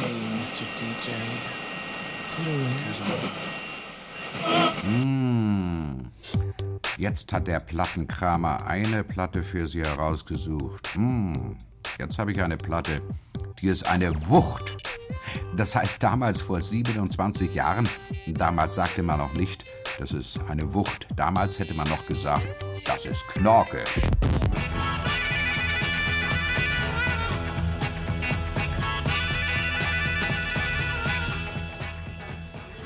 Hey, Mr. DJ, put a record on. Jetzt hat der Plattenkramer eine Platte für Sie herausgesucht. Mm. Jetzt habe ich eine Platte, die ist eine Wucht. Das heißt, damals vor 27 Jahren, damals sagte man noch nicht, das ist eine Wucht. Damals hätte man noch gesagt, das ist Knorke.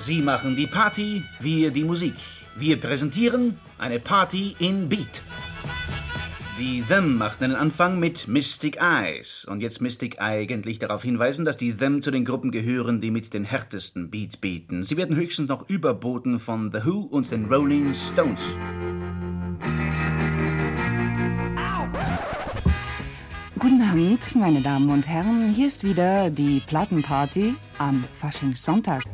Sie machen die Party, wir die Musik. Wir präsentieren eine Party in Beat. Die Them machten einen Anfang mit Mystic Eyes. Und jetzt Mystic eigentlich darauf hinweisen, dass die Them zu den Gruppen gehören, die mit den härtesten Beat bieten. Sie werden höchstens noch überboten von The Who und den Rolling Stones. Guten Abend, meine Damen und Herren. Hier ist wieder die Plattenparty am Faschingssonntag.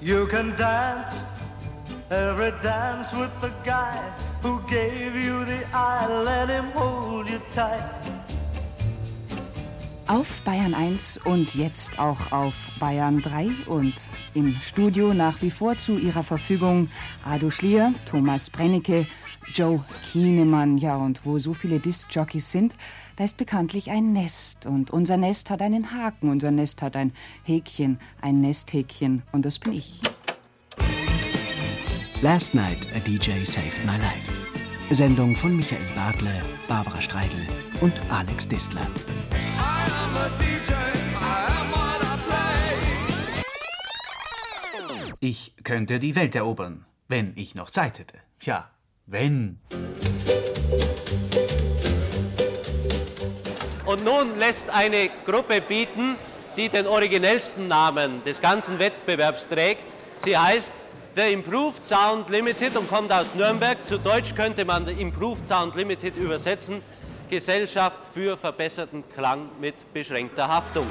You can dance every dance with the guy who gave you the eye. Let him hold you tight. Auf Bayern 1 und jetzt auch auf Bayern 3 und im Studio nach wie vor zu Ihrer Verfügung Ado Schlier, Thomas Brennecke, Joe Kienemann. Ja, und wo so viele Disc-Jockeys sind, da ist bekanntlich ein Nest. Und unser Nest hat einen Haken, unser Nest hat ein Häkchen, ein Nesthäkchen. Und das bin ich. Last Night a DJ Saved My Life. Sendung von Michael Bartle, Barbara Streidel und Alex Distler. Ich könnte die Welt erobern, wenn ich noch Zeit hätte. Ja, wenn. Und nun lässt eine Gruppe bieten, die den originellsten Namen des ganzen Wettbewerbs trägt. Sie heißt The Improved Sound Limited und kommt aus Nürnberg. Zu Deutsch könnte man The Improved Sound Limited übersetzen. Gesellschaft für verbesserten Klang mit beschränkter Haftung.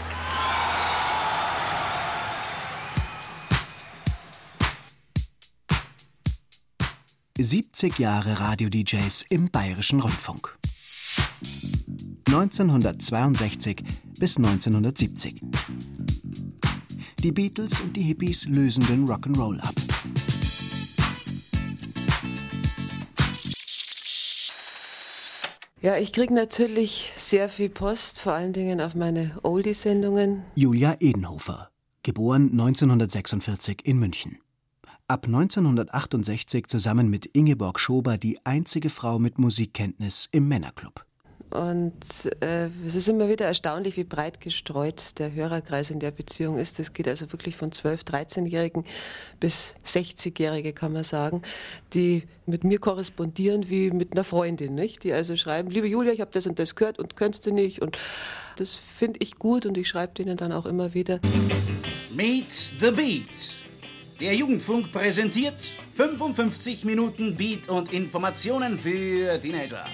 70 Jahre Radio-DJs im Bayerischen Rundfunk. 1962 bis 1970. Die Beatles und die Hippies lösen den Rock'n'Roll ab. Ja, ich kriege natürlich sehr viel Post, vor allen Dingen auf meine Oldie-Sendungen. Julia Edenhofer, geboren 1946 in München. Ab 1968 zusammen mit Ingeborg Schober die einzige Frau mit Musikkenntnis im Männerclub. Und äh, es ist immer wieder erstaunlich, wie breit gestreut der Hörerkreis in der Beziehung ist. Das geht also wirklich von 12-, 13-Jährigen bis 60-Jährige, kann man sagen, die mit mir korrespondieren wie mit einer Freundin, nicht? Die also schreiben, liebe Julia, ich habe das und das gehört und könntest du nicht. Und das finde ich gut und ich schreibe denen dann auch immer wieder. Meet the Beat. Der Jugendfunk präsentiert 55 Minuten Beat und Informationen für Teenager.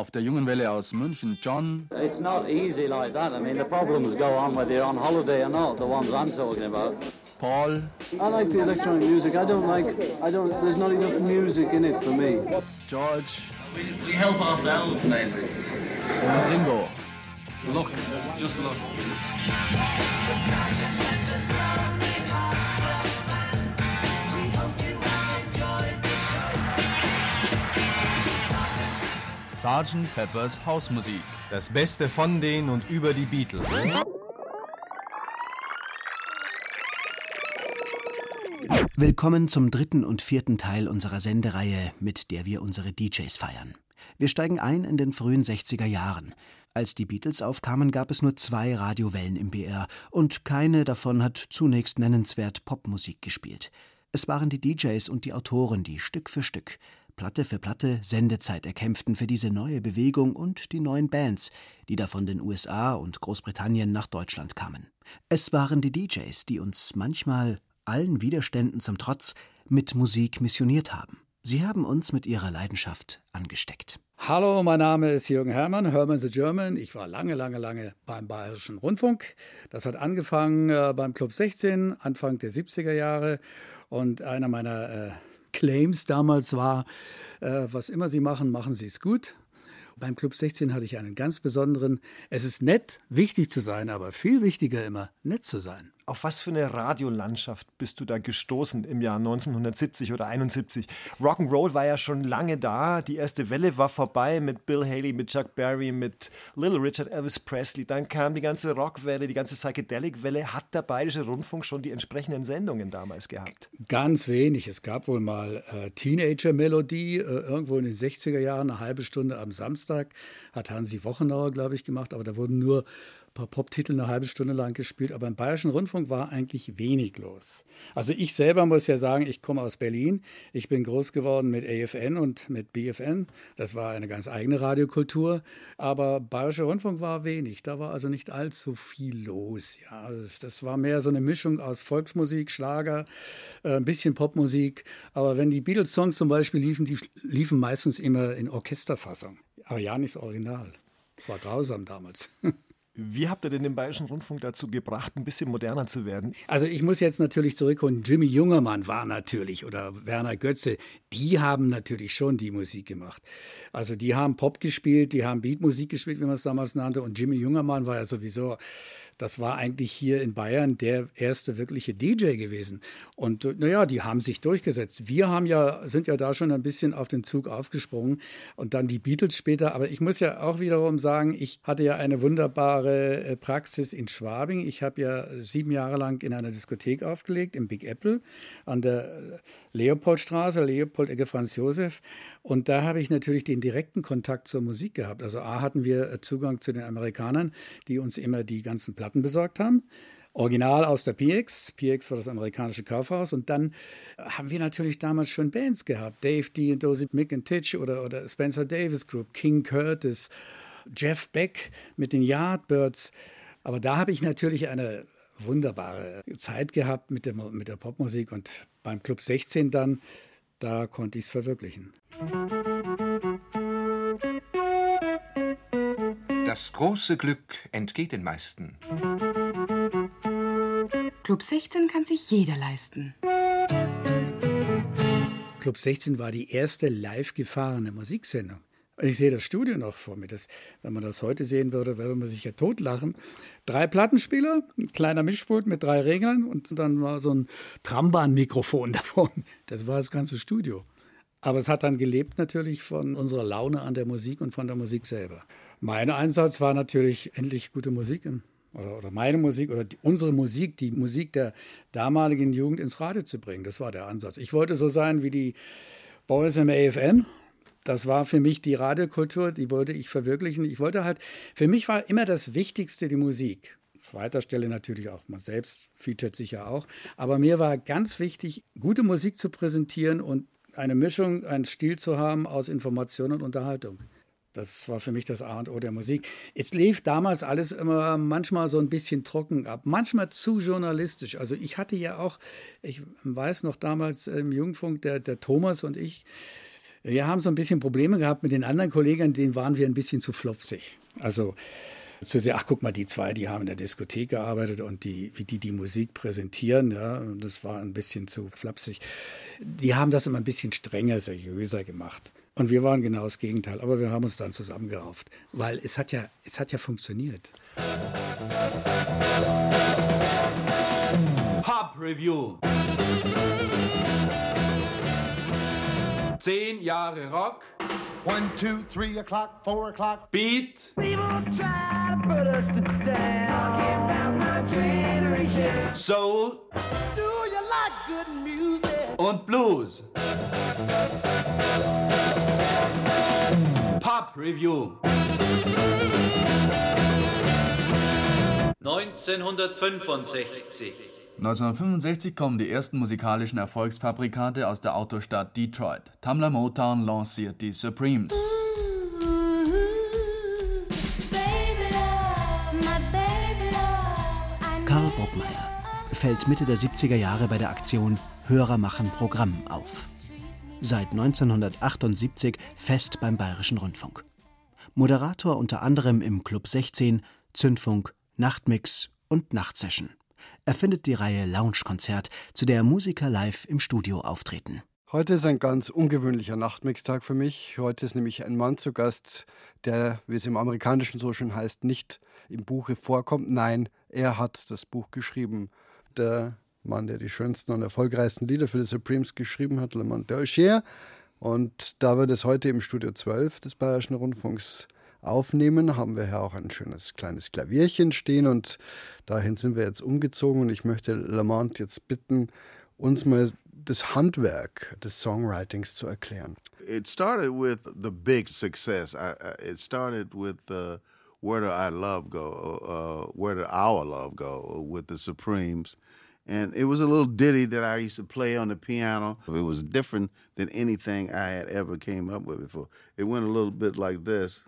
Auf der jungen Welle aus München, John. It's not easy like that. I mean, the problems go on whether you're on holiday or not, the ones I'm talking about. Paul. I like the electronic music. I don't like, I don't, there's not enough music in it for me. George. We, we help ourselves mainly. Und Ringo. Look, just look. Sgt. Peppers Hausmusik. Das Beste von den und über die Beatles. Willkommen zum dritten und vierten Teil unserer Sendereihe, mit der wir unsere DJs feiern. Wir steigen ein in den frühen 60er Jahren. Als die Beatles aufkamen, gab es nur zwei Radiowellen im BR und keine davon hat zunächst nennenswert Popmusik gespielt. Es waren die DJs und die Autoren, die Stück für Stück, Platte für Platte Sendezeit erkämpften für diese neue Bewegung und die neuen Bands, die da von den USA und Großbritannien nach Deutschland kamen. Es waren die DJs, die uns manchmal allen Widerständen zum Trotz mit Musik missioniert haben. Sie haben uns mit ihrer Leidenschaft angesteckt. Hallo, mein Name ist Jürgen Hermann, Hermann the German. Ich war lange, lange, lange beim Bayerischen Rundfunk. Das hat angefangen äh, beim Club 16, Anfang der 70er Jahre. Und einer meiner äh, Claims damals war, äh, was immer Sie machen, machen Sie es gut. Beim Club 16 hatte ich einen ganz besonderen. Es ist nett, wichtig zu sein, aber viel wichtiger immer, nett zu sein. Auf was für eine Radiolandschaft bist du da gestoßen im Jahr 1970 oder 71? Rock'n'Roll war ja schon lange da. Die erste Welle war vorbei mit Bill Haley, mit Chuck Berry, mit Little Richard, Elvis Presley. Dann kam die ganze Rockwelle, die ganze Psychedelic-Welle. Hat der Bayerische Rundfunk schon die entsprechenden Sendungen damals gehabt? Ganz wenig. Es gab wohl mal äh, Teenager-Melodie, äh, irgendwo in den 60er Jahren, eine halbe Stunde am Samstag. Hat Hansi Wochenauer, glaube ich, gemacht, aber da wurden nur paar Pop-Titel eine halbe Stunde lang gespielt, aber im Bayerischen Rundfunk war eigentlich wenig los. Also ich selber muss ja sagen, ich komme aus Berlin. Ich bin groß geworden mit AFN und mit BFN. Das war eine ganz eigene Radiokultur. Aber Bayerischer Rundfunk war wenig. Da war also nicht allzu viel los. Ja, das war mehr so eine Mischung aus Volksmusik, Schlager, äh, ein bisschen Popmusik. Aber wenn die Beatles-Songs zum Beispiel liefen, die liefen meistens immer in Orchesterfassung. Aber ja, nicht das Original. Das war grausam damals. Wie habt ihr denn den Bayerischen Rundfunk dazu gebracht, ein bisschen moderner zu werden? Also ich muss jetzt natürlich zurückholen. Jimmy Jungermann war natürlich oder Werner Götze, die haben natürlich schon die Musik gemacht. Also die haben Pop gespielt, die haben Beatmusik gespielt, wie man es damals nannte. Und Jimmy Jungermann war ja sowieso das war eigentlich hier in Bayern der erste wirkliche DJ gewesen. Und naja, die haben sich durchgesetzt. Wir haben ja, sind ja da schon ein bisschen auf den Zug aufgesprungen und dann die Beatles später. Aber ich muss ja auch wiederum sagen, ich hatte ja eine wunderbare äh, Praxis in Schwabing. Ich habe ja sieben Jahre lang in einer Diskothek aufgelegt, im Big Apple an der Leopoldstraße, Leopold Ecke Franz Josef. Und da habe ich natürlich den direkten Kontakt zur Musik gehabt. Also A hatten wir äh, Zugang zu den Amerikanern, die uns immer die ganzen Platten besorgt haben. Original aus der PX. PX war das amerikanische Kaufhaus. Und dann haben wir natürlich damals schon Bands gehabt. Dave D. und Dozy Mick and Titch oder, oder Spencer Davis Group, King Curtis, Jeff Beck mit den Yardbirds. Aber da habe ich natürlich eine wunderbare Zeit gehabt mit der, mit der Popmusik und beim Club 16 dann, da konnte ich es verwirklichen. Das große Glück entgeht den meisten. Club 16 kann sich jeder leisten. Club 16 war die erste live gefahrene Musiksendung. Ich sehe das Studio noch vor mir. Das, wenn man das heute sehen würde, würde man sich ja totlachen. Drei Plattenspieler, ein kleiner Mischpult mit drei Reglern und dann war so ein Trambahn-Mikrofon davon. Das war das ganze Studio. Aber es hat dann gelebt natürlich von unserer Laune an der Musik und von der Musik selber. Mein Einsatz war natürlich endlich gute Musik oder, oder meine Musik oder die, unsere Musik, die Musik der damaligen Jugend ins Radio zu bringen. Das war der Ansatz. Ich wollte so sein wie die Boys im AFN. Das war für mich die Radiokultur, die wollte ich verwirklichen. Ich wollte halt, für mich war immer das Wichtigste die Musik. Zweiter Stelle natürlich auch man selbst featuret sich ja auch. Aber mir war ganz wichtig, gute Musik zu präsentieren und eine Mischung, einen Stil zu haben aus Information und Unterhaltung. Das war für mich das A und O der Musik. Es lief damals alles immer manchmal so ein bisschen trocken ab, manchmal zu journalistisch. Also ich hatte ja auch, ich weiß noch damals im Jugendfunk, der, der Thomas und ich, wir haben so ein bisschen Probleme gehabt mit den anderen Kollegen, denen waren wir ein bisschen zu flopsig. Also zu sehr, ach guck mal, die zwei, die haben in der Diskothek gearbeitet und die, wie die die Musik präsentieren, ja, das war ein bisschen zu flapsig. Die haben das immer ein bisschen strenger, seriöser gemacht. Und wir waren genau das Gegenteil, aber wir haben uns dann zusammengerauft, weil es hat ja, es hat ja funktioniert. Pub Review. Zehn Jahre Rock. One, two, three o'clock, four o'clock. Beat. Soul. Do you like good music? Und Blues. Pub Review. 1965. 1965 kommen die ersten musikalischen Erfolgsfabrikate aus der Autostadt Detroit. Tamla Motown lanciert die Supremes. Karl Bockmeier fällt Mitte der 70er Jahre bei der Aktion Hörer machen Programm auf. Seit 1978 fest beim Bayerischen Rundfunk. Moderator unter anderem im Club 16, Zündfunk, Nachtmix und Nachtsession. Er findet die Reihe Lounge-Konzert, zu der Musiker live im Studio auftreten. Heute ist ein ganz ungewöhnlicher Nachtmixtag für mich. Heute ist nämlich ein Mann zu Gast, der, wie es im Amerikanischen so schön heißt, nicht im Buche vorkommt. Nein, er hat das Buch geschrieben. Der Mann, der die schönsten und erfolgreichsten Lieder für die Supremes geschrieben hat, Le Daucher. Und da wir das heute im Studio 12 des Bayerischen Rundfunks aufnehmen, haben wir hier auch ein schönes kleines Klavierchen stehen und dahin sind wir jetzt umgezogen und ich möchte Lamont jetzt bitten, uns mal das Handwerk des Songwritings zu erklären. It started with the big success. I, I, it started with uh, Where Do I Love Go? Uh, Where Did Our Love Go? with the Supremes. And it was a little ditty that I used to play on the piano. It was different than anything I had ever came up with before. It went a little bit like this.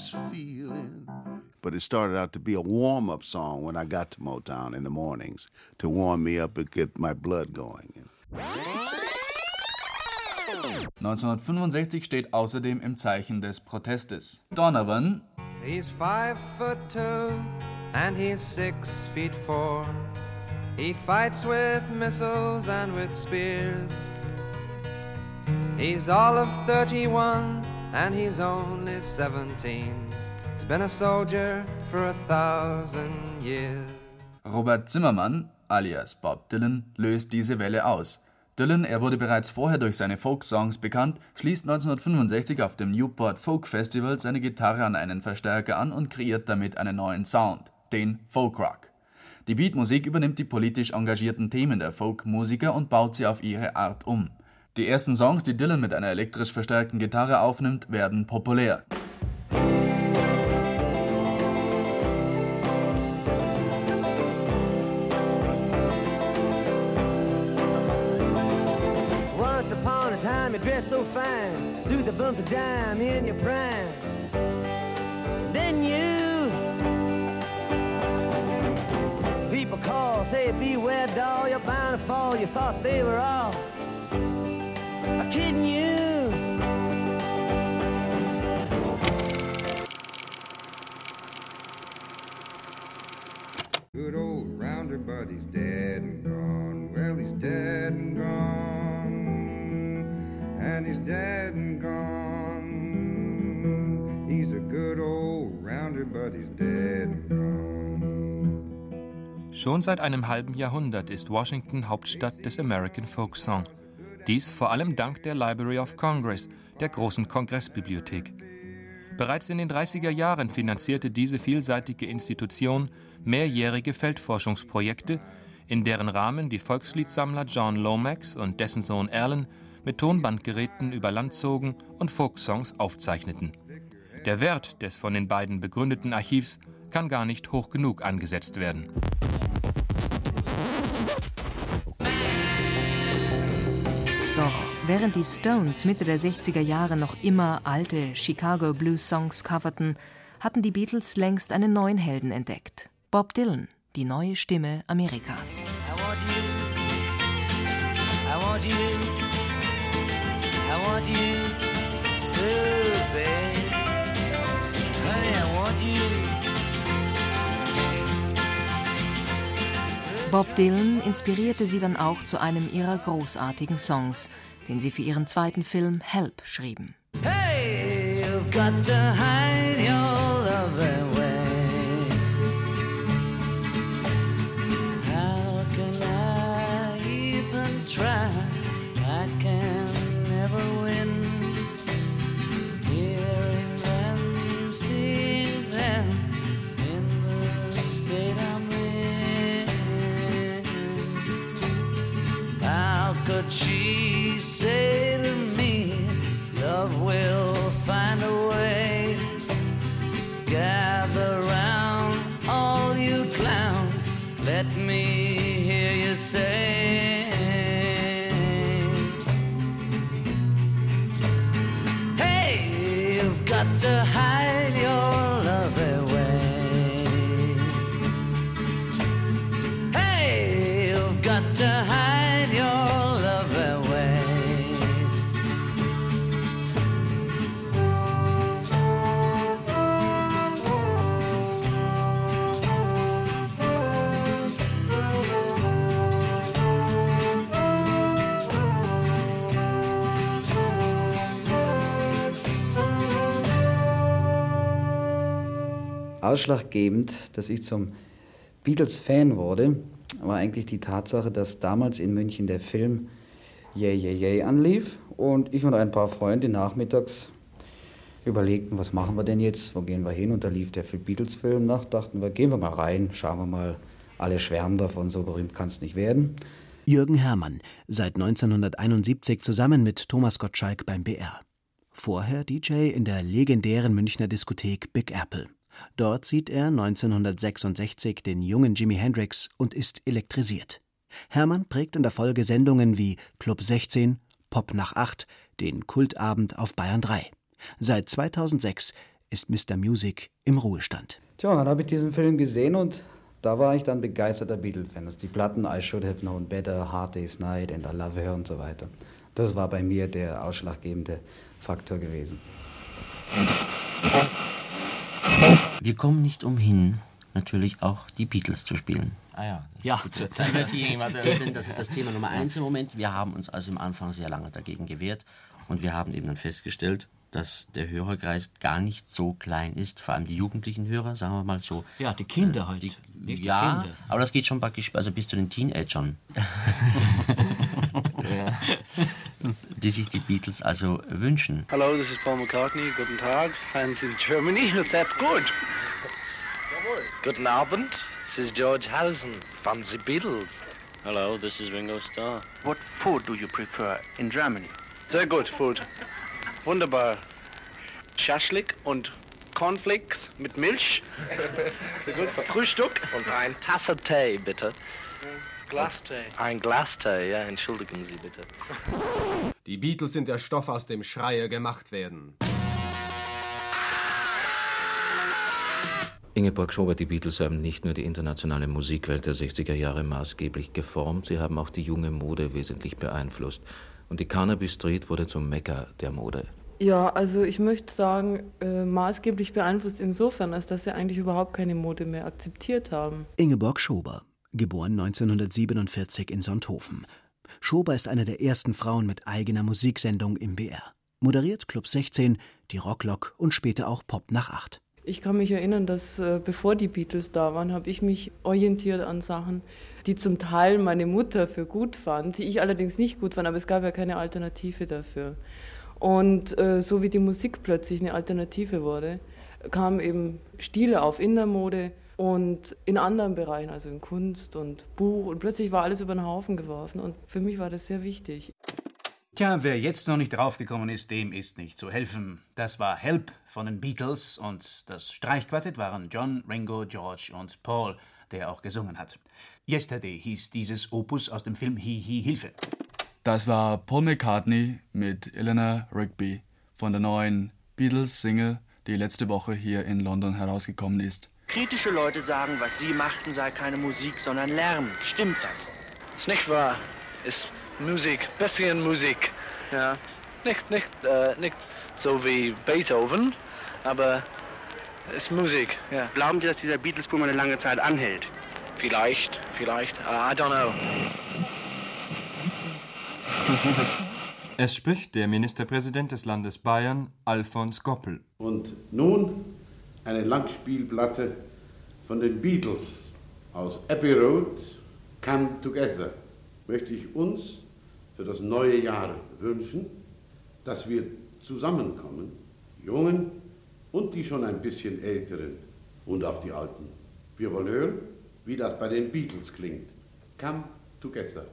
This feeling. But it started out to be a warm up song when I got to Motown in the mornings to warm me up and get my blood going. 1965 steht außerdem im Zeichen des Protestes. Donovan He's five foot two and he's six feet four. He fights with missiles and with spears. He's all of 31 and he's only 17. He's been a soldier for a thousand years. Robert Zimmermann, alias Bob Dylan, löst diese Welle aus. Dylan, er wurde bereits vorher durch seine Folk-Songs bekannt, schließt 1965 auf dem Newport Folk Festival seine Gitarre an einen Verstärker an und kreiert damit einen neuen Sound, den Folk-Rock. Die Beatmusik übernimmt die politisch engagierten Themen der Folk-Musiker und baut sie auf ihre Art um. Die ersten Songs, die Dylan mit einer elektrisch verstärkten Gitarre aufnimmt, werden populär. Once upon a time, you dressed so fine, threw the bumps of dime in your prime. Then you, people call, say beware, doll, you're bound to fall. You thought they were all kidding you. Good old rounder, but he's dead and gone. Well, he's dead and gone. And he's dead and gone. He's a good old rounder, but he's dead and gone. Schon seit einem halben Jahrhundert ist Washington Hauptstadt des American Folk Song. Dies vor allem dank der Library of Congress, der großen Kongressbibliothek. Bereits in den 30er Jahren finanzierte diese vielseitige Institution mehrjährige Feldforschungsprojekte, in deren Rahmen die Volksliedsammler John Lomax und dessen Sohn Alan mit Tonbandgeräten über Land zogen und Folksongs aufzeichneten. Der Wert des von den beiden begründeten Archivs kann gar nicht hoch genug angesetzt werden. Während die Stones Mitte der 60er Jahre noch immer alte Chicago Blues Songs coverten, hatten die Beatles längst einen neuen Helden entdeckt. Bob Dylan, die neue Stimme Amerikas. I want you. I want you. I want you so bad. Honey, I want you. Bob Dylan inspirierte sie dann auch zu einem ihrer großartigen Songs, den sie für ihren zweiten Film Help schrieben. Hey, Ausschlaggebend, dass ich zum Beatles-Fan wurde, war eigentlich die Tatsache, dass damals in München der Film Yay, Yay, Yay anlief und ich und ein paar Freunde nachmittags überlegten, was machen wir denn jetzt, wo gehen wir hin? Und da lief der Beatles-Film nach, dachten wir, gehen wir mal rein, schauen wir mal, alle schwärmen davon, so berühmt kann es nicht werden. Jürgen Herrmann, seit 1971 zusammen mit Thomas Gottschalk beim BR. Vorher DJ in der legendären Münchner Diskothek Big Apple. Dort sieht er 1966 den jungen Jimi Hendrix und ist elektrisiert. Hermann prägt in der Folge Sendungen wie Club 16, Pop nach 8, den Kultabend auf Bayern 3. Seit 2006 ist Mr. Music im Ruhestand. Tja, dann habe ich diesen Film gesehen und da war ich dann begeisterter Beatles-Fan. Also die Platten I Should Have Known Better, Hard Day's Night and I Love Her und so weiter. Das war bei mir der ausschlaggebende Faktor gewesen. Wir kommen nicht umhin, natürlich auch die Beatles zu spielen. Ah ja. Ja, Gut, das, das Thema. das ist das Thema Nummer eins im Moment. Wir haben uns also im Anfang sehr lange dagegen gewehrt und wir haben eben dann festgestellt, dass der Hörerkreis gar nicht so klein ist, vor allem die jugendlichen Hörer, sagen wir mal so. Ja, die Kinder äh, halt. Die, Nicht die ja, Kinder. aber das geht schon praktisch also bis zu den Teenagern. die sich die Beatles also wünschen. Hello, this is Paul McCartney. Guten Tag, fans in Germany. That's good. Guten Abend, this is George Harrison from the Beatles. Hello, this is Ringo Starr. What food do you prefer in Germany? Sehr gut, Food. Wunderbar. Schaschlik und Cornflakes mit Milch. Sehr gut, für Frühstück. Und ein Tasse Tee, bitte. Glastee. Ein Glastee, ja, entschuldigen Sie bitte. Die Beatles sind der Stoff, aus dem Schreie gemacht werden. Ingeborg Schobert, die Beatles haben nicht nur die internationale Musikwelt der 60er Jahre maßgeblich geformt, sie haben auch die junge Mode wesentlich beeinflusst. Und die Carnaby Street wurde zum Mekka der Mode. Ja, also ich möchte sagen, äh, maßgeblich beeinflusst insofern, als dass sie eigentlich überhaupt keine Mode mehr akzeptiert haben. Ingeborg Schober, geboren 1947 in Sonthofen. Schober ist eine der ersten Frauen mit eigener Musiksendung im BR. Moderiert Club 16, die Rocklok und später auch Pop nach 8. Ich kann mich erinnern, dass äh, bevor die Beatles da waren, habe ich mich orientiert an Sachen, die zum Teil meine Mutter für gut fand, die ich allerdings nicht gut fand, aber es gab ja keine Alternative dafür. Und äh, so wie die Musik plötzlich eine Alternative wurde, kamen eben Stile auf in der Mode und in anderen Bereichen, also in Kunst und Buch. Und plötzlich war alles über den Haufen geworfen. Und für mich war das sehr wichtig. Tja, wer jetzt noch nicht draufgekommen ist, dem ist nicht zu helfen. Das war Help von den Beatles und das Streichquartett waren John, Ringo, George und Paul, der auch gesungen hat. Yesterday hieß dieses Opus aus dem Film Hi Hi Hilfe. Das war Paul McCartney mit Eleanor Rigby von der neuen Beatles-Single, die letzte Woche hier in London herausgekommen ist. Kritische Leute sagen, was sie machten, sei keine Musik, sondern Lärm. Stimmt das? Ist nicht wahr. Ist Musik, bisschen Musik. Ja. Nicht, nicht, äh, nicht so wie Beethoven, aber ist Musik, ja. Glauben Sie, dass dieser Beatles-Boom eine lange Zeit anhält? Vielleicht, vielleicht, uh, I don't know. Es spricht der Ministerpräsident des Landes Bayern, Alfons Goppel. Und nun eine Langspielplatte von den Beatles aus Abbey Road, Come Together. Möchte ich uns für das neue Jahr wünschen, dass wir zusammenkommen, Jungen und die schon ein bisschen Älteren und auch die Alten. Wir wollen hören, wie das bei den Beatles klingt. Come Together.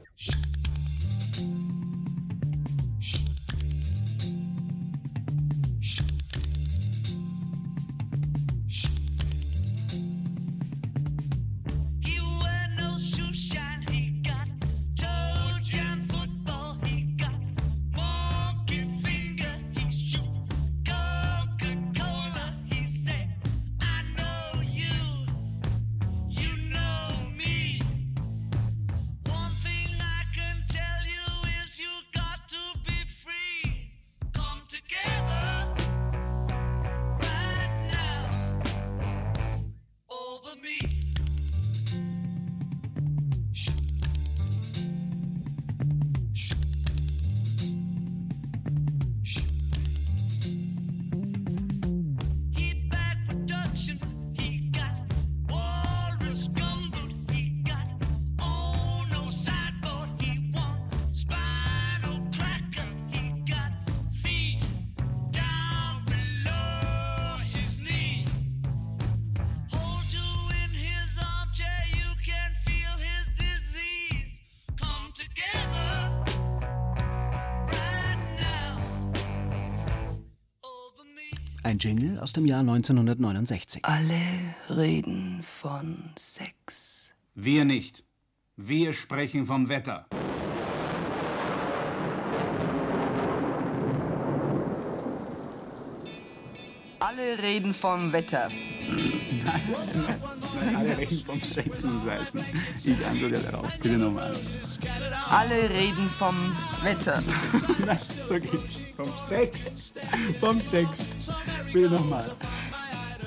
Ein Jingle aus dem Jahr 1969. Alle reden von Sex. Wir nicht. Wir sprechen vom Wetter. Alle reden vom Wetter. Alle reden vom Sex und Weißen. Ich antworte darauf. Bitte nochmal. Alle reden vom Wetter. Nein, so geht's. Vom Sex. Vom Sex. Bitte nochmal.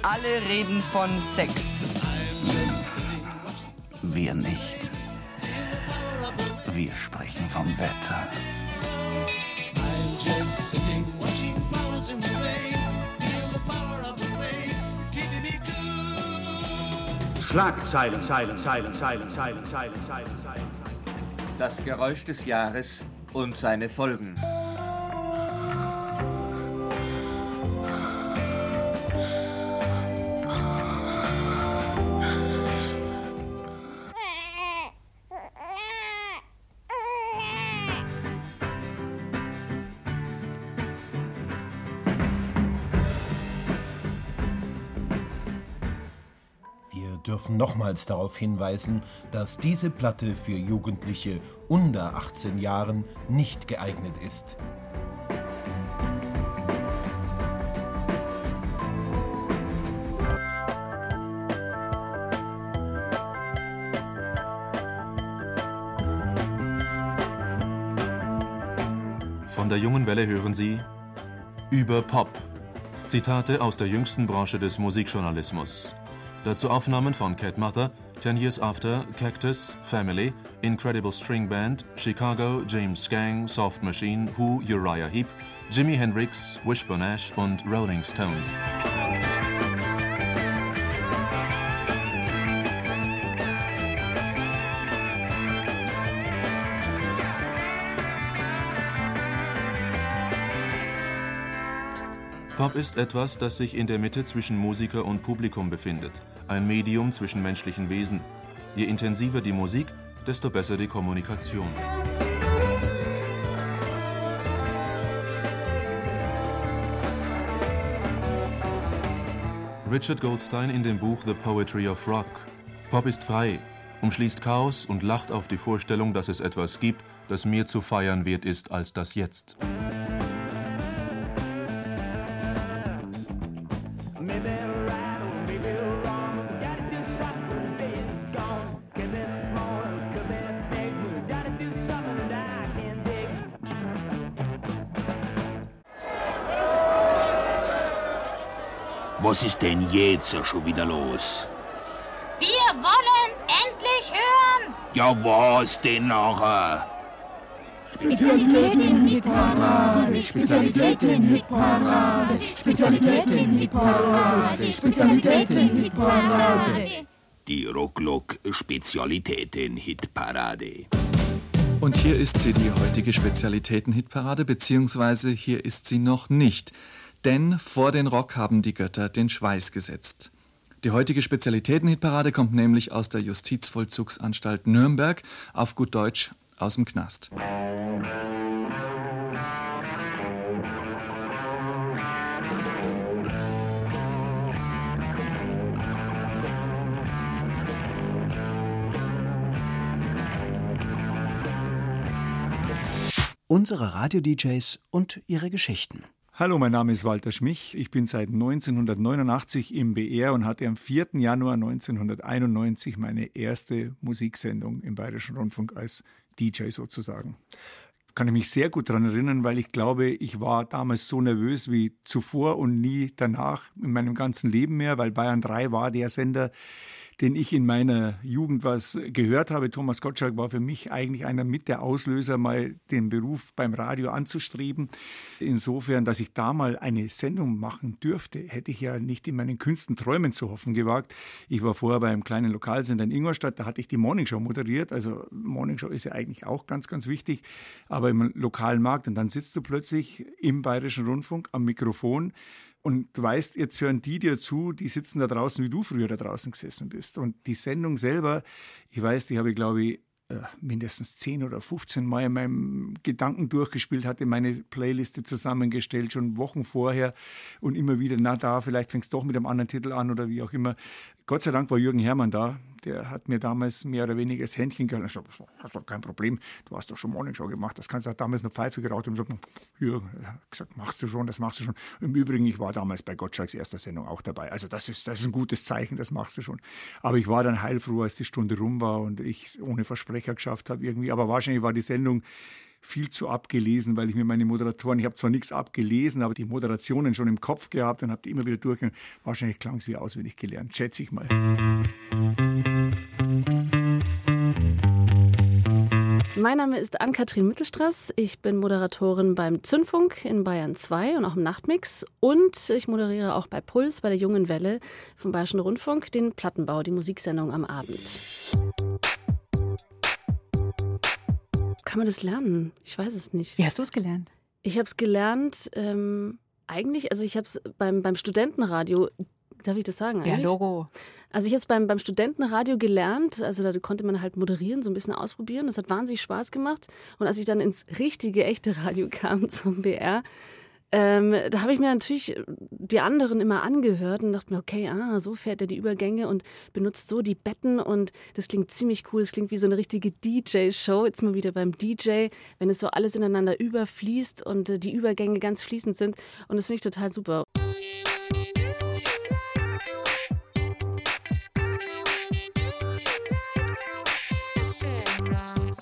Alle reden von Sex. Wir nicht. Wir sprechen vom Wetter. Schlagzeilen, Zeilen, Zeilen, Zeilen, Zeilen, Zeilen, Zeilen, Zeilen. Das Geräusch des Jahres und seine Folgen. Nochmals darauf hinweisen, dass diese Platte für Jugendliche unter 18 Jahren nicht geeignet ist. Von der jungen Welle hören Sie über Pop. Zitate aus der jüngsten Branche des Musikjournalismus. Dazu Aufnahmen von Cat Mother, Ten Years After, Cactus, Family, Incredible String Band, Chicago, James Gang, Soft Machine, Who, Uriah Heep, Jimi Hendrix, Wishbone Ash und Rolling Stones. Pop ist etwas, das sich in der Mitte zwischen Musiker und Publikum befindet, ein Medium zwischen menschlichen Wesen. Je intensiver die Musik, desto besser die Kommunikation. Richard Goldstein in dem Buch The Poetry of Rock. Pop ist frei, umschließt Chaos und lacht auf die Vorstellung, dass es etwas gibt, das mehr zu feiern wert ist als das Jetzt. Was ist denn jetzt schon wieder los? Wir wollen endlich hören! Ja, was denn nachher? Spezialitäten Hitparade, Spezialitäten Hitparade, Spezialitäten Hitparade, Spezialitäten Hitparade. Die Rocklock Spezialitäten Hitparade. Und hier ist sie, die heutige Spezialitäten-Hitparade, beziehungsweise hier ist sie noch nicht. Denn vor den Rock haben die Götter den Schweiß gesetzt. Die heutige Spezialitäten-Hitparade kommt nämlich aus der Justizvollzugsanstalt Nürnberg, auf gut Deutsch aus dem Knast. Unsere Radio-DJs und ihre Geschichten. Hallo, mein Name ist Walter Schmich. Ich bin seit 1989 im BR und hatte am 4. Januar 1991 meine erste Musiksendung im Bayerischen Rundfunk als DJ sozusagen. Kann ich mich sehr gut daran erinnern, weil ich glaube, ich war damals so nervös wie zuvor und nie danach in meinem ganzen Leben mehr, weil Bayern 3 war der Sender, den ich in meiner Jugend was gehört habe. Thomas Gottschalk war für mich eigentlich einer mit der Auslöser, mal den Beruf beim Radio anzustreben. Insofern, dass ich da mal eine Sendung machen dürfte, hätte ich ja nicht in meinen kühnsten Träumen zu hoffen gewagt. Ich war vorher bei einem kleinen Lokalsender in Ingolstadt, da hatte ich die Morningshow moderiert. Also Morningshow ist ja eigentlich auch ganz, ganz wichtig, aber im lokalen Markt. Und dann sitzt du plötzlich im Bayerischen Rundfunk am Mikrofon und du weißt, jetzt hören die dir zu, die sitzen da draußen, wie du früher da draußen gesessen bist. Und die Sendung selber, ich weiß, die habe ich, glaube ich, äh, mindestens 10 oder 15 Mal in meinem Gedanken durchgespielt, hatte meine Playliste zusammengestellt, schon Wochen vorher und immer wieder, na da, vielleicht fängst du doch mit einem anderen Titel an oder wie auch immer. Gott sei Dank war Jürgen Herrmann da. Der hat mir damals mehr oder weniger das Händchen gehalten. Ich sagte, hast doch kein Problem. Du hast doch schon Morningshow gemacht. Das kannst du damals noch Pfeife geraucht und Jürgen, er hat gesagt, machst du schon, das machst du schon. Im Übrigen, ich war damals bei Gottschalks erster Sendung auch dabei. Also das ist, das ist ein gutes Zeichen, das machst du schon. Aber ich war dann heilfroh, als die Stunde rum war und ich ohne Versprecher geschafft habe irgendwie. Aber wahrscheinlich war die Sendung viel zu abgelesen, weil ich mir meine Moderatoren, ich habe zwar nichts abgelesen, aber die Moderationen schon im Kopf gehabt und habe die immer wieder durchgegangen. Wahrscheinlich klang es wie auswendig gelernt, schätze ich mal. Mein Name ist Ann-Kathrin Mittelstraß. Ich bin Moderatorin beim Zündfunk in Bayern 2 und auch im Nachtmix. Und ich moderiere auch bei Puls, bei der Jungen Welle vom Bayerischen Rundfunk, den Plattenbau, die Musiksendung am Abend. Kann man das lernen? Ich weiß es nicht. Wie hast du es gelernt? Ich habe es gelernt, ähm, eigentlich, also ich habe es beim, beim Studentenradio, darf ich das sagen? Ja, eigentlich? Logo. Also ich habe es beim, beim Studentenradio gelernt, also da konnte man halt moderieren, so ein bisschen ausprobieren. Das hat wahnsinnig Spaß gemacht. Und als ich dann ins richtige, echte Radio kam, zum BR, ähm, da habe ich mir natürlich die anderen immer angehört und dachte mir, okay, ah, so fährt er die Übergänge und benutzt so die Betten und das klingt ziemlich cool. Das klingt wie so eine richtige DJ-Show. Jetzt mal wieder beim DJ, wenn es so alles ineinander überfließt und äh, die Übergänge ganz fließend sind. Und das finde ich total super.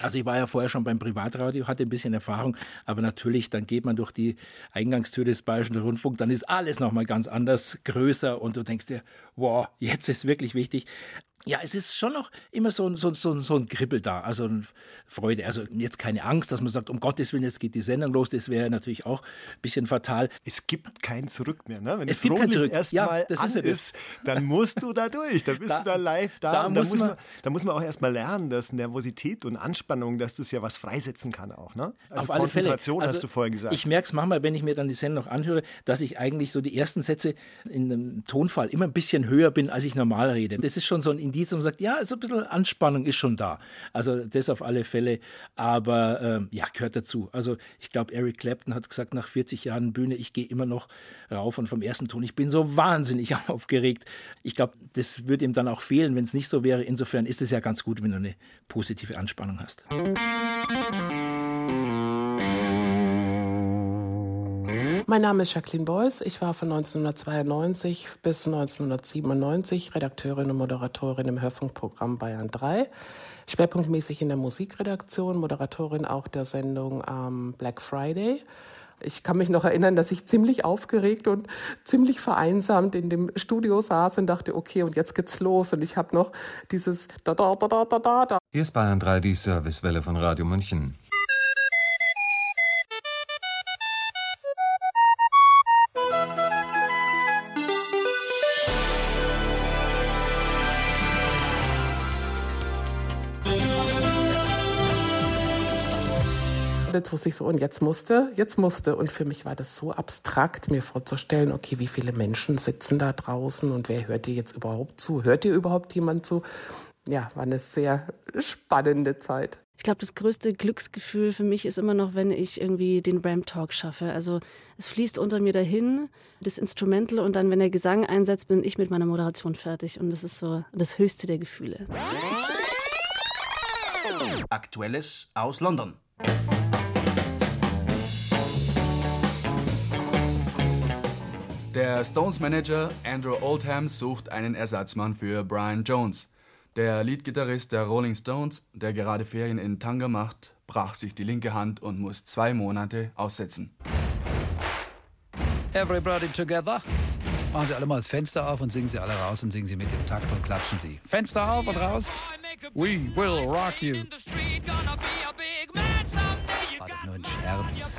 Also ich war ja vorher schon beim Privatradio, hatte ein bisschen Erfahrung, aber natürlich, dann geht man durch die Eingangstür des Bayerischen Rundfunk, dann ist alles nochmal ganz anders, größer und du denkst dir, wow, jetzt ist wirklich wichtig. Ja, es ist schon noch immer so, so, so, so ein Kribbel da, also eine Freude. Also jetzt keine Angst, dass man sagt, um Gottes Willen, jetzt geht die Sendung los. Das wäre natürlich auch ein bisschen fatal. Es gibt kein Zurück mehr, ne? Wenn Es das gibt kein Zurück. erstmal Ja, ist ja ist, dann musst du da durch. Dann bist Da- du da live da. da muss muss man- man, da muss man auch erstmal lernen, dass Nervosität und Anspannung, dass das ja was freisetzen kann auch, ne? Also Auf alle Fälle. Also hast du vorher gesagt. Ich merke es manchmal, wenn ich mir dann die Sendung noch anhöre, dass ich eigentlich so die ersten Sätze in einem Tonfall immer ein bisschen höher bin, als ich normal rede. Das ist schon so ein Indiz, wo man sagt, ja, so ein bisschen Anspannung ist schon da. Also das auf alle Fälle. Aber ähm, ja, gehört dazu. Also ich glaube, Eric Clapton hat gesagt, nach 40 Jahren Bühne, ich gehe immer noch rauf und vom ersten Ton, ich bin so wahnsinnig aufgeregt. Ich glaube, das würde ihm dann auch fehlen, wenn es nicht so wäre. Insofern ist es ja ganz gut, wenn du eine positive Anspannung hast. Mein Name ist Jacqueline Beuys. Ich war von 1992 bis 1997 Redakteurin und Moderatorin im Hörfunkprogramm Bayern 3. Schwerpunktmäßig in der Musikredaktion, Moderatorin auch der Sendung ähm, Black Friday. Ich kann mich noch erinnern, dass ich ziemlich aufgeregt und ziemlich vereinsamt in dem Studio saß und dachte, okay, und jetzt geht's los. Und ich habe noch dieses da da da da da da. Hier ist Bayern 3, die Servicewelle von Radio München. Jetzt wusste ich so, und jetzt musste, jetzt musste. Und für mich war das so abstrakt, mir vorzustellen, okay, wie viele Menschen sitzen da draußen und wer hört dir jetzt überhaupt zu? Hört dir überhaupt jemand zu? Ja, war eine sehr spannende Zeit. Ich glaube, das größte Glücksgefühl für mich ist immer noch, wenn ich irgendwie den Ramp Talk schaffe. Also es fließt unter mir dahin, das Instrumental und dann, wenn der Gesang einsetzt, bin ich mit meiner Moderation fertig. Und das ist so das höchste der Gefühle. Aktuelles aus London. Der Stones-Manager Andrew Oldham sucht einen Ersatzmann für Brian Jones. Der Leadgitarrist der Rolling Stones, der gerade Ferien in Tanga macht, brach sich die linke Hand und muss zwei Monate aussetzen. Everybody together. Machen Sie alle mal das Fenster auf und singen Sie alle raus und singen Sie mit dem Takt und klatschen Sie. Fenster auf und raus. We will rock you. War doch nur ein Scherz.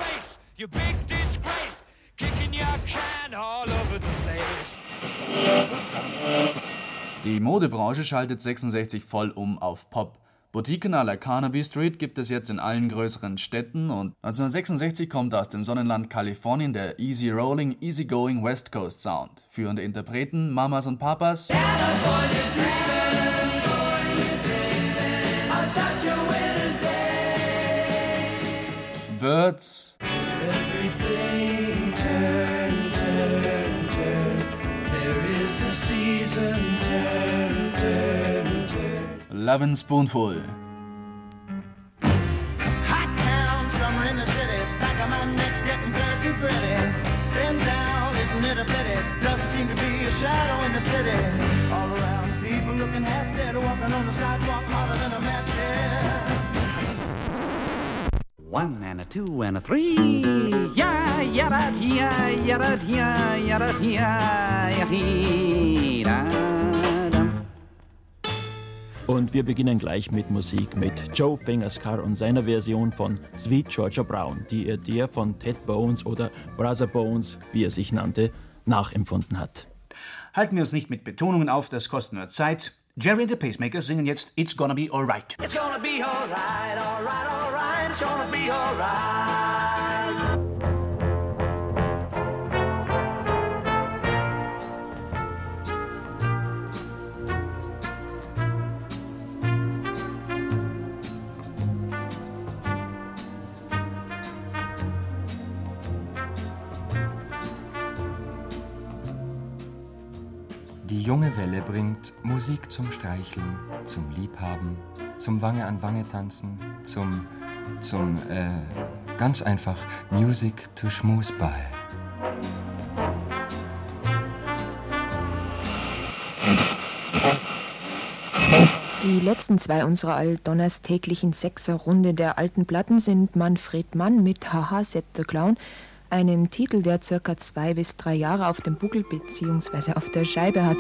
Die Modebranche schaltet 66 voll um auf Pop. Boutiquen à la Carnaby Street gibt es jetzt in allen größeren Städten und 1966 kommt aus dem Sonnenland Kalifornien der Easy Rolling, Easy Going West Coast Sound. Führende Interpreten Mamas und Papas, Birds, Lovin' Spoonful. Hot town, summer in the city. Back of my neck getting dirty, pretty. Bend down, isn't it a pity? Doesn't seem to be a shadow in the city. All around, people looking half dead, walking on the sidewalk harder than a match head. One and a two and a three. Yeah, yada, yeah, yada, yeah, yada, yeah, yeah, Und wir beginnen gleich mit Musik mit Joe Fingerscar und seiner Version von Sweet Georgia Brown, die er der von Ted Bones oder Brother Bones, wie er sich nannte, nachempfunden hat. Halten wir uns nicht mit Betonungen auf, das kostet nur Zeit. Jerry and the Pacemakers singen jetzt It's Gonna Be Alright. It's gonna be alright, alright, alright. It's gonna be alright. Die junge Welle bringt Musik zum Streicheln, zum Liebhaben, zum Wange an Wange tanzen, zum, zum, äh, ganz einfach Music to Schmusball. Die letzten zwei unserer altdonnerstäglichen Sechser-Runde der alten Platten sind Manfred Mann mit Haha Set the Clown, einem Titel, der circa zwei bis drei Jahre auf dem Buckel bzw. auf der Scheibe hat.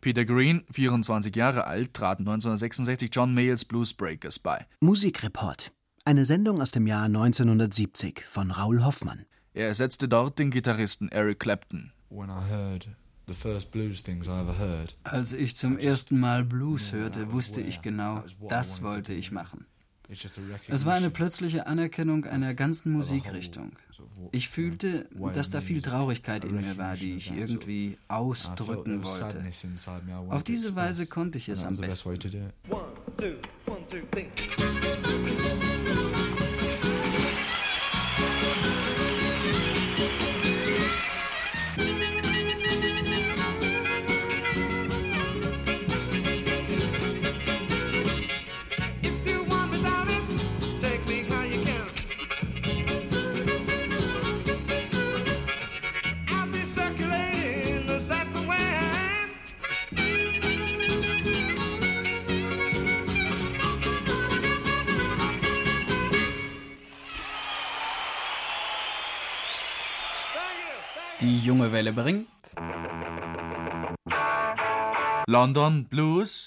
Peter Green, 24 Jahre alt, trat 1966 John Mayles Blues Breakers bei. Musikreport. Eine Sendung aus dem Jahr 1970 von Raoul Hoffmann. Er ersetzte dort den Gitarristen Eric Clapton. When I heard the first blues things I ever heard, Als ich zum ersten Mal Blues hörte, wusste ich genau, das wollte ich machen. Es war eine plötzliche Anerkennung einer ganzen Musikrichtung. Ich fühlte, dass da viel Traurigkeit in mir war, die ich irgendwie ausdrücken wollte. Auf diese Weise konnte ich es am besten. One, two, one, two, junge Welle bringt. London Blues.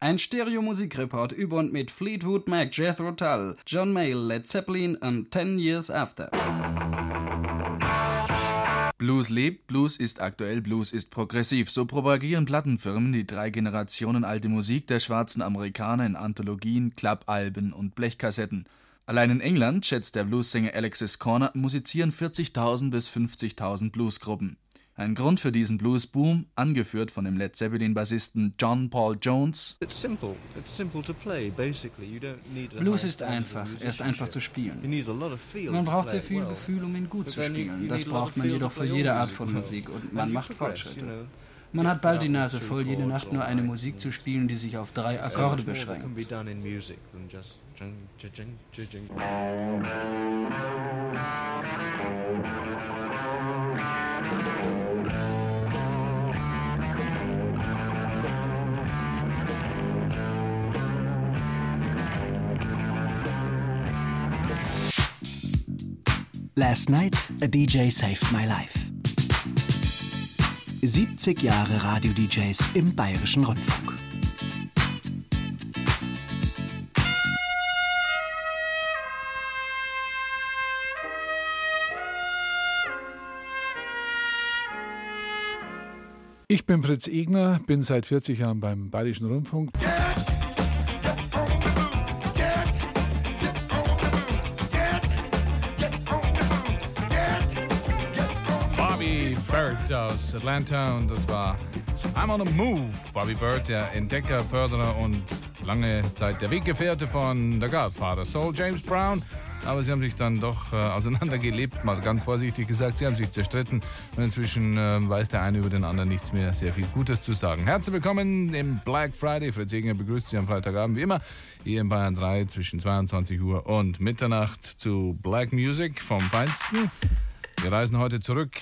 Ein Stereo-Musikreport über und mit Fleetwood Mac, Jethro Tull, John Mayall, Led Zeppelin und 10 Years After. Blues lebt, Blues ist aktuell, Blues ist progressiv. So propagieren Plattenfirmen die drei Generationen alte Musik der schwarzen Amerikaner in Anthologien, Clubalben und Blechkassetten. Allein in England, schätzt der Bluessänger Alexis Corner, musizieren 40.000 bis 50.000 Bluesgruppen. Ein Grund für diesen Bluesboom, angeführt von dem Led Zeppelin-Bassisten John Paul Jones, It's simple. It's simple to play. Basically, you don't need a Blues ist einfach, er ist einfach zu spielen. You need a lot of feel Man to braucht sehr viel. Gefühl, um ihn gut zu spielen. Das braucht man jedoch für jede Art von. Musik und man macht Fortschritte. Man hat bald die Nase voll, jede Nacht nur eine Musik zu spielen, die sich auf drei Akkorde beschränkt. Last night a DJ saved my life. 70 Jahre Radio-DJs im Bayerischen Rundfunk. Ich bin Fritz Egner, bin seit 40 Jahren beim Bayerischen Rundfunk. Bobby Bird aus Atlanta und das war I'm on the Move. Bobby Bird, der Entdecker, Förderer und lange Zeit der Weggefährte von The Godfather Soul, James Brown. Aber sie haben sich dann doch äh, auseinandergelebt, mal ganz vorsichtig gesagt. Sie haben sich zerstritten und inzwischen äh, weiß der eine über den anderen nichts mehr sehr viel Gutes zu sagen. Herzlich willkommen im Black Friday. Fritz Egener begrüßt Sie am Freitagabend wie immer hier in Bayern 3 zwischen 22 Uhr und Mitternacht zu Black Music vom Feinsten. Wir reisen heute zurück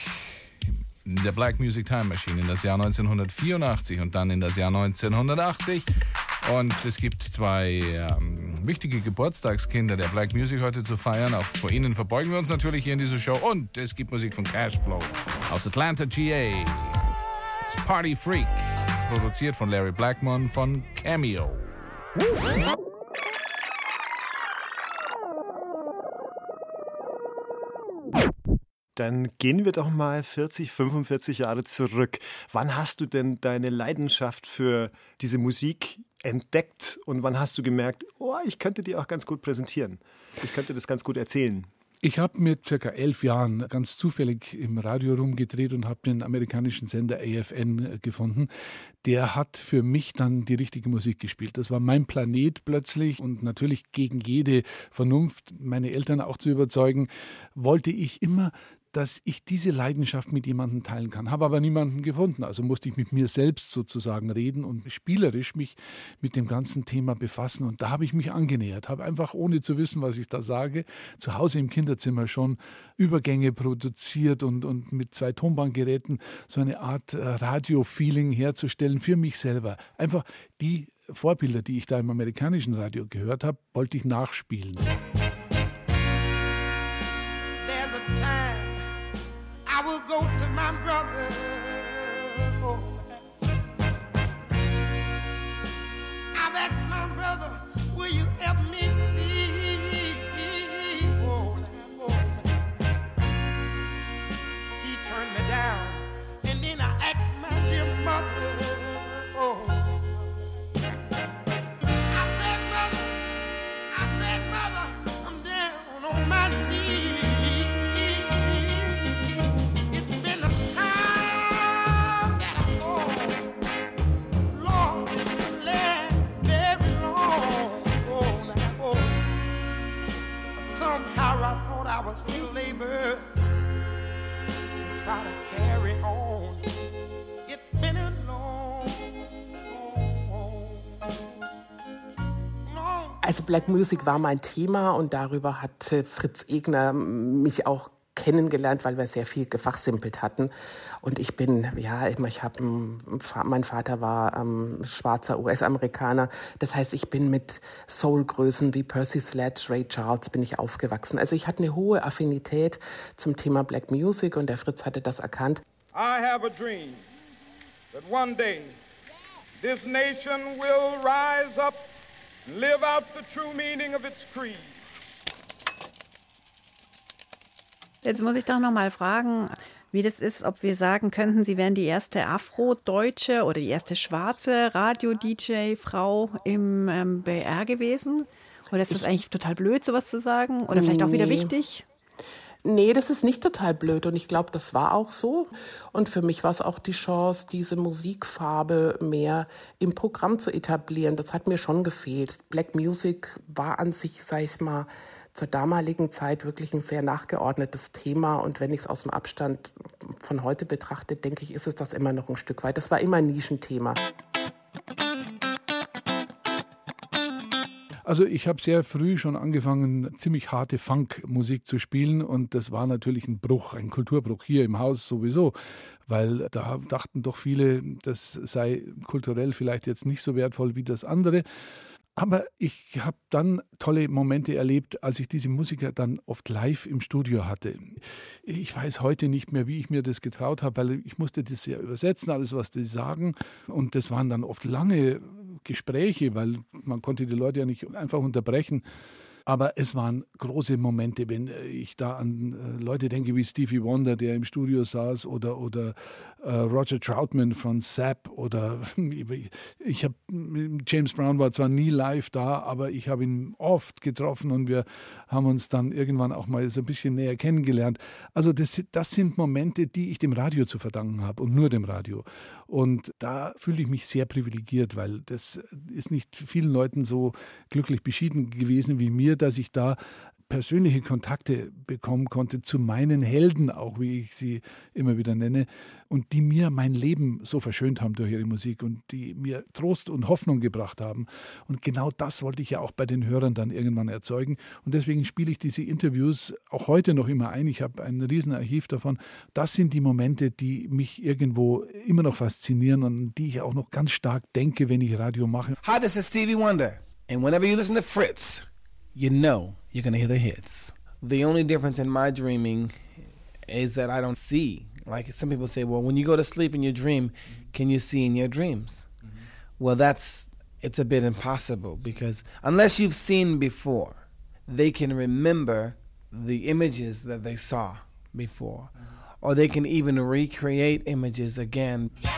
der Black Music Time Machine in das Jahr 1984 und dann in das Jahr 1980. Und es gibt zwei ähm, wichtige Geburtstagskinder der Black Music heute zu feiern. Auch vor ihnen verbeugen wir uns natürlich hier in dieser Show. Und es gibt Musik von Cashflow aus Atlanta, GA. Das Party Freak, produziert von Larry Blackmon von Cameo. Dann gehen wir doch mal 40, 45 Jahre zurück. Wann hast du denn deine Leidenschaft für diese Musik entdeckt und wann hast du gemerkt, oh, ich könnte die auch ganz gut präsentieren? Ich könnte das ganz gut erzählen. Ich habe mit circa elf Jahren ganz zufällig im Radio rumgedreht und habe den amerikanischen Sender AFN gefunden. Der hat für mich dann die richtige Musik gespielt. Das war mein Planet plötzlich und natürlich gegen jede Vernunft, meine Eltern auch zu überzeugen, wollte ich immer dass ich diese Leidenschaft mit jemandem teilen kann. Habe aber niemanden gefunden. Also musste ich mit mir selbst sozusagen reden und spielerisch mich mit dem ganzen Thema befassen. Und da habe ich mich angenähert, habe einfach ohne zu wissen, was ich da sage, zu Hause im Kinderzimmer schon Übergänge produziert und, und mit zwei Tonbandgeräten so eine Art äh, Radio-Feeling herzustellen für mich selber. Einfach die Vorbilder, die ich da im amerikanischen Radio gehört habe, wollte ich nachspielen. I will go to my brother. Oh. I've asked my brother, will you help me still able to try to carry on. It's been a long, Also Black Music war mein Thema und darüber hat äh, Fritz Egner mich auch kennengelernt, weil wir sehr viel gefachsimpelt hatten. Und ich bin, ja, ich habe, mein Vater war ähm, schwarzer US-Amerikaner. Das heißt, ich bin mit Soul-Größen wie Percy Sledge, Ray Charles bin ich aufgewachsen. Also ich hatte eine hohe Affinität zum Thema Black Music und der Fritz hatte das erkannt. I have a dream that one day this nation will rise up and live out the true meaning of its creed. Jetzt muss ich doch noch mal fragen, wie das ist, ob wir sagen könnten, Sie wären die erste Afrodeutsche oder die erste schwarze Radio-DJ-Frau im ähm, BR gewesen? Oder ist das eigentlich total blöd, sowas zu sagen? Oder vielleicht auch wieder Nee. wichtig? Nee, das ist nicht total blöd und ich glaube, das war auch so. Und für mich war es auch die Chance, diese Musikfarbe mehr im Programm zu etablieren. Das hat mir schon gefehlt. Black Music war an sich, sag ich mal, zur damaligen Zeit wirklich ein sehr nachgeordnetes Thema. Und wenn ich es aus dem Abstand von heute betrachte, denke ich, ist es das immer noch ein Stück weit. Das war immer ein Nischenthema. Also ich habe sehr früh schon angefangen, ziemlich harte Funkmusik zu spielen und das war natürlich ein Bruch, ein Kulturbruch hier im Haus sowieso, weil da dachten doch viele, das sei kulturell vielleicht jetzt nicht so wertvoll wie das andere. Aber ich habe dann tolle Momente erlebt, als ich diese Musiker dann oft live im Studio hatte. Ich weiß heute nicht mehr, wie ich mir das getraut habe, weil ich musste das ja übersetzen, alles, was die sagen. Und das waren dann oft lange Gespräche, weil man konnte die Leute ja nicht einfach unterbrechen. Aber es waren große Momente, wenn ich da an äh, Leute denke wie Stevie Wonder, der im Studio saß, oder, oder Roger Troutman von Zapp oder ich habe James Brown war zwar nie live da, aber ich habe ihn oft getroffen und wir haben uns dann irgendwann auch mal so ein bisschen näher kennengelernt. Also das, das sind Momente, die ich dem Radio zu verdanken habe und nur dem Radio. Und da fühle ich mich sehr privilegiert, weil das ist nicht vielen Leuten so glücklich beschieden gewesen wie mir, dass ich da persönliche Kontakte bekommen konnte zu meinen Helden, auch wie ich sie immer wieder nenne, und die mir mein Leben so verschönt haben durch ihre Musik und die mir Trost und Hoffnung gebracht haben. Und genau das wollte ich ja auch bei den Hörern dann irgendwann erzeugen. Und deswegen spiele ich diese Interviews auch heute noch immer ein. Ich habe ein Riesenarchiv davon. Das sind die Momente, die mich irgendwo immer noch faszinieren und die ich auch noch ganz stark denke, wenn ich Radio mache. Hi, this is Stevie Wonder. And whenever you listen to Fritz, you know you're going to hear the hits. The only difference in my dreaming is that I don't see. Like some people say, well, when you go to sleep in your dream, can you see in your dreams? Mm-hmm. Well, that's it's a bit impossible because unless you've seen before, they can remember the images that they saw before, mm-hmm. or they can even recreate images again. Told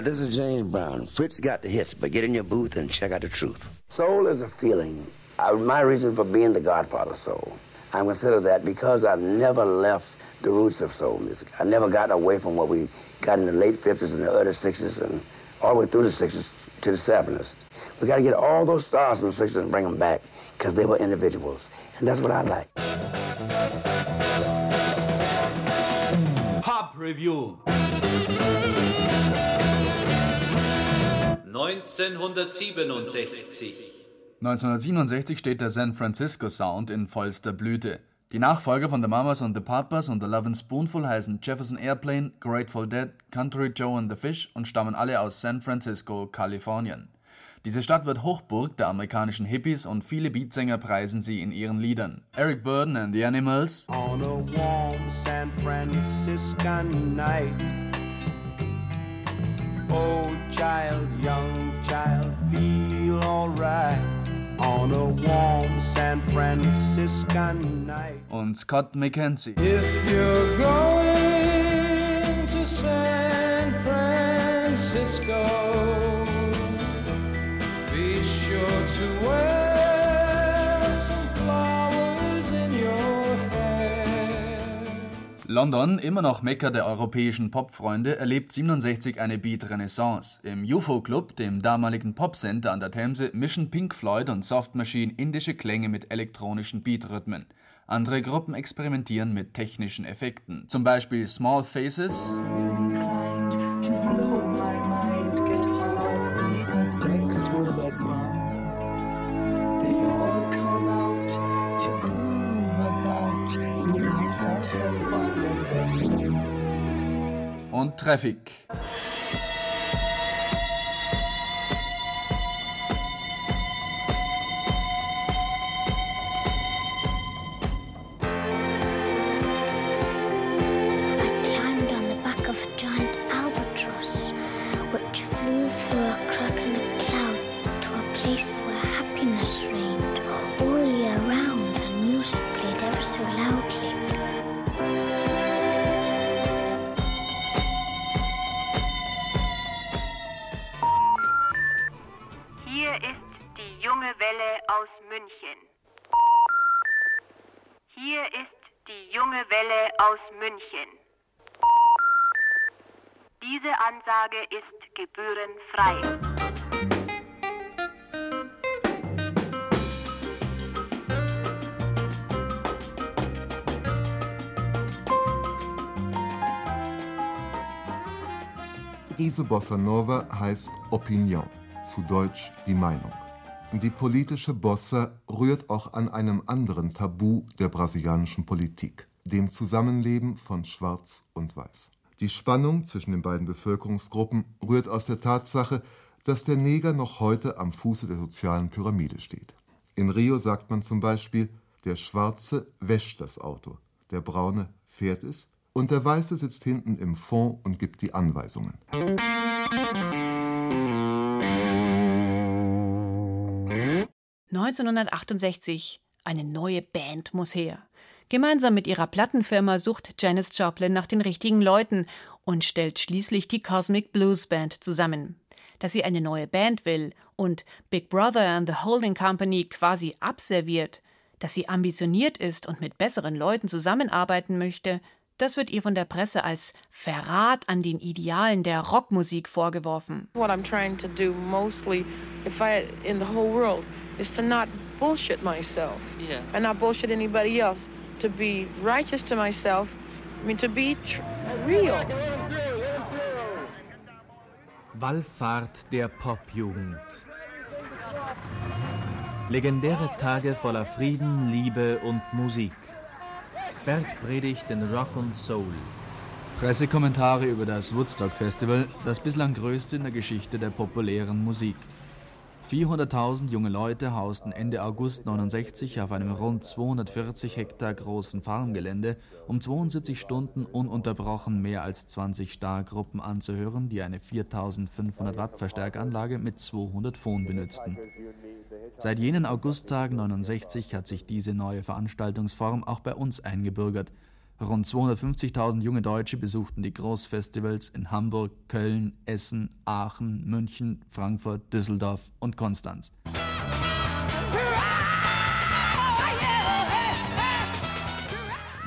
Hi, this is James Brown. Fritz got the hits, but get in your booth and check out the truth. Soul is a feeling. I, my reason for being the godfather of soul. I consider that because I've never left the roots of soul music. I never got away from what we got in the late 50s and the early 60s and all the way through the 60s to the 70s. We got to get all those stars from the 60s and bring them back because they were individuals. And that's what I like. Pop Review. 1967. 1967 steht der San Francisco Sound in vollster Blüte. Die Nachfolger von The Mamas and the Papas und The Lovin' Spoonful heißen Jefferson Airplane, Grateful Dead, Country Joe and the Fish und stammen alle aus San Francisco, Kalifornien. Diese Stadt wird Hochburg der amerikanischen Hippies und viele Beatsänger preisen sie in ihren Liedern. Eric Burden and the Animals, On a warm San Franciscan night. Old child, young child, feel alright. On a warm San Franciscan night. und Scott McKenzie. If you're going London, immer noch Mekka der europäischen Popfreunde, erlebt 67 eine Beat-Renaissance. Im UFO-Club, dem damaligen Popcenter an der Themse, mischen Pink Floyd und Soft Machine indische Klänge mit elektronischen Beat-Rhythmen. Andere Gruppen experimentieren mit technischen Effekten, zum Beispiel Small Faces und Traffic. Welle aus München. Diese Ansage ist gebührenfrei. Diese Bossa Nova heißt Opinion, zu Deutsch die Meinung. Die politische Bossa rührt auch an einem anderen Tabu der brasilianischen Politik, dem Zusammenleben von Schwarz und Weiß. Die Spannung zwischen den beiden Bevölkerungsgruppen rührt aus der Tatsache, dass der Neger noch heute am Fuße der sozialen Pyramide steht. In Rio sagt man zum Beispiel, der Schwarze wäscht das Auto, der Braune fährt es und der Weiße sitzt hinten im Fond und gibt die Anweisungen. 1968. Eine neue Band muss her. Gemeinsam mit ihrer Plattenfirma sucht Janis Joplin nach den richtigen Leuten und stellt schließlich die Cosmic Blues Band zusammen. Dass sie eine neue Band will und Big Brother and the Holding Company quasi abserviert, dass sie ambitioniert ist und mit besseren Leuten zusammenarbeiten möchte, das wird ihr von der Presse als Verrat an den Idealen der Rockmusik vorgeworfen. What I'm trying to do mostly, if I in the whole world, is to not bullshit myself Yeah. and not bullshit anybody else. To be righteous to myself, I mean to be real. Wallfahrt der Popjugend. Legendäre Tage voller Frieden, Liebe und Musik. Bergpredigt in Rock und Soul. Pressekommentare über das Woodstock Festival, das bislang größte in der Geschichte der populären Musik. 400.000 junge Leute hausten Ende August 69 auf einem rund 240 Hektar großen Farmgelände, um 72 Stunden ununterbrochen mehr als 20 Stargruppen anzuhören, die eine 4500 Watt Verstärkanlage mit 200 Phon benutzten. Seit jenen Augusttagen 69 hat sich diese neue Veranstaltungsform auch bei uns eingebürgert. Rund 250.000 junge Deutsche besuchten die Großfestivals in Hamburg, Köln, Essen, Aachen, München, Frankfurt, Düsseldorf und Konstanz.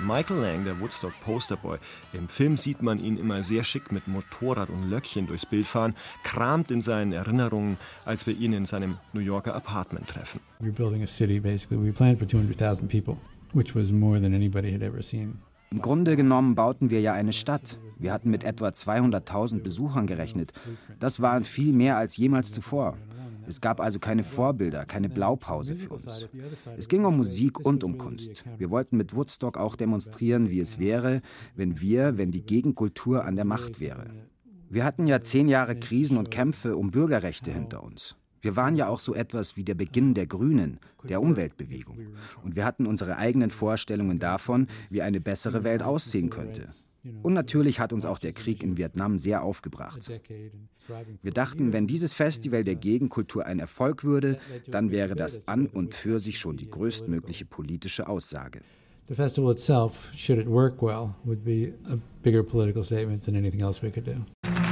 Michael Lang, der Woodstock Posterboy, im Film sieht man ihn immer sehr schick mit Motorrad und Löckchen durchs Bild fahren, kramt in seinen Erinnerungen, als wir ihn in seinem New Yorker Apartment treffen. We were building a city, basically. We planned for 200,000 people, which was more than anybody had ever seen. Im Grunde genommen bauten wir ja eine Stadt. Wir hatten mit etwa 200.000 Besuchern gerechnet. Das waren viel mehr als jemals zuvor. Es gab also keine Vorbilder, keine Blaupause für uns. Es ging um Musik und um Kunst. Wir wollten mit Woodstock auch demonstrieren, wie es wäre, wenn wir, wenn die Gegenkultur an der Macht wäre. Wir hatten ja zehn Jahre Krisen und Kämpfe um Bürgerrechte hinter uns. Wir waren ja auch so etwas wie der Beginn der Grünen, der Umweltbewegung. Und wir hatten unsere eigenen Vorstellungen davon, wie eine bessere Welt aussehen könnte. Und natürlich hat uns auch der Krieg in Vietnam sehr aufgebracht. Wir dachten, wenn dieses Festival der Gegenkultur ein Erfolg würde, dann wäre das an und für sich schon die größtmögliche politische Aussage. The festival itself, should it work well, would be a bigger political statement than anything else we could do.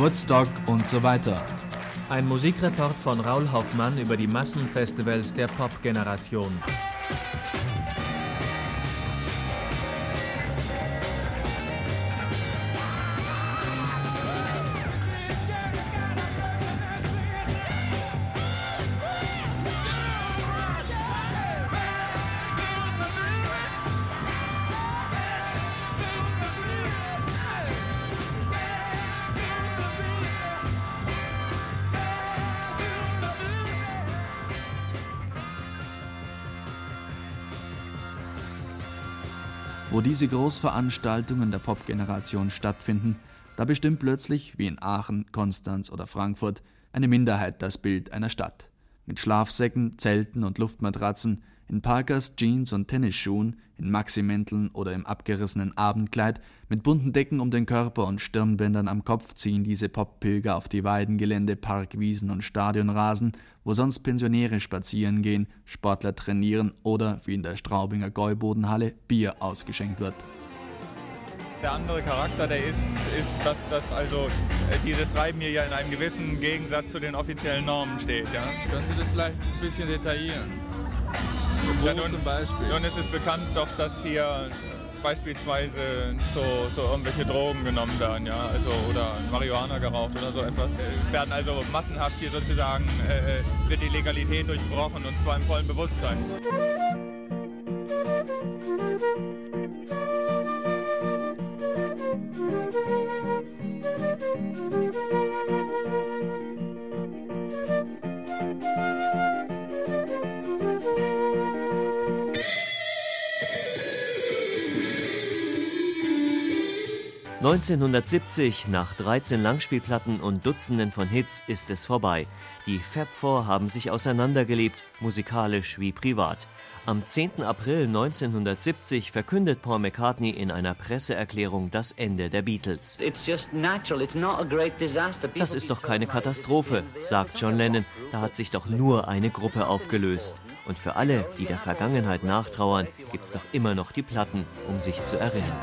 Woodstock und so weiter. Ein Musikreport von Raul Hoffmann über die Massenfestivals der Pop-Generation. Diese Großveranstaltungen der Popgeneration stattfinden, da bestimmt plötzlich, wie in Aachen, Konstanz oder Frankfurt, eine Minderheit das Bild einer Stadt. Mit Schlafsäcken, Zelten und Luftmatratzen, in Parkers, Jeans und Tennisschuhen, in Maximänteln oder im abgerissenen Abendkleid, mit bunten Decken um den Körper und Stirnbändern am Kopf ziehen diese Poppilger auf die Weidengelände, Parkwiesen und Stadionrasen, wo sonst Pensionäre spazieren gehen, Sportler trainieren oder, wie in der Straubinger Gäubodenhalle, Bier ausgeschenkt wird. Der andere Charakter, der ist, ist dass, dass also äh, dieses Treiben hier ja in einem gewissen Gegensatz zu den offiziellen Normen steht. Ja? Können Sie das vielleicht ein bisschen detaillieren? Ja, nun, zum Beispiel? Nun ist es bekannt doch, dass hier beispielsweise so, so irgendwelche Drogen genommen werden, ja, also oder Marihuana geraucht oder so etwas, werden also massenhaft hier sozusagen äh, äh, wird die Legalität durchbrochen und zwar im vollen Bewusstsein. 1970, nach 13 Langspielplatten und Dutzenden von Hits, ist es vorbei. Die Fab Four haben sich auseinandergelebt, musikalisch wie privat. Am 10. April 1970 verkündet Paul McCartney in einer Presseerklärung das Ende der Beatles. Das ist doch keine Katastrophe, sagt John Lennon. Da hat sich doch nur eine Gruppe aufgelöst. Und für alle, die der Vergangenheit nachtrauern, gibt's doch immer noch die Platten, um sich zu erinnern.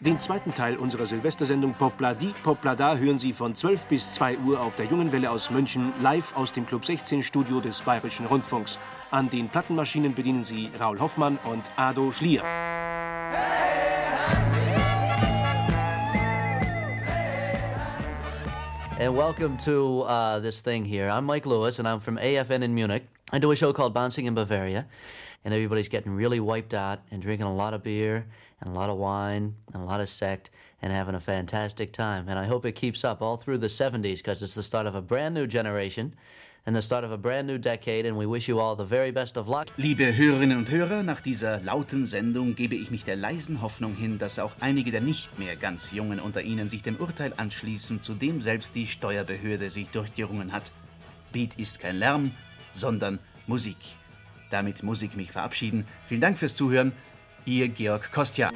Den zweiten Teil unserer Silvestersendung Popladi Poplada hören Sie von 12 bis 2 Uhr auf der Jungen Welle aus München live aus dem Club 16 Studio des Bayerischen Rundfunks. An den Plattenmaschinen bedienen Sie Raul Hoffmann und Ado Schlier. And welcome to uh, this thing here. I'm Mike Lewis, and I'm from AFN in Munich. I do a show called Bouncing in Bavaria, and everybody's getting really wiped out and drinking a lot of beer and a lot of wine and a lot of sect and having a fantastic time. And I hope it keeps up all through the 70s because it's the start of a brand new generation and the start of a brand new decade and we wish you all the very best of luck. Liebe Hörerinnen und Hörer, nach dieser lauten Sendung gebe ich mich der leisen Hoffnung hin, dass auch einige der nicht mehr ganz Jungen unter Ihnen sich dem Urteil anschließen, zu dem selbst die Steuerbehörde sich durchgerungen hat. Beat ist kein Lärm, sondern Musik. Damit muss ich mich verabschieden. Vielen Dank fürs Zuhören. Ihr Georg Kostja.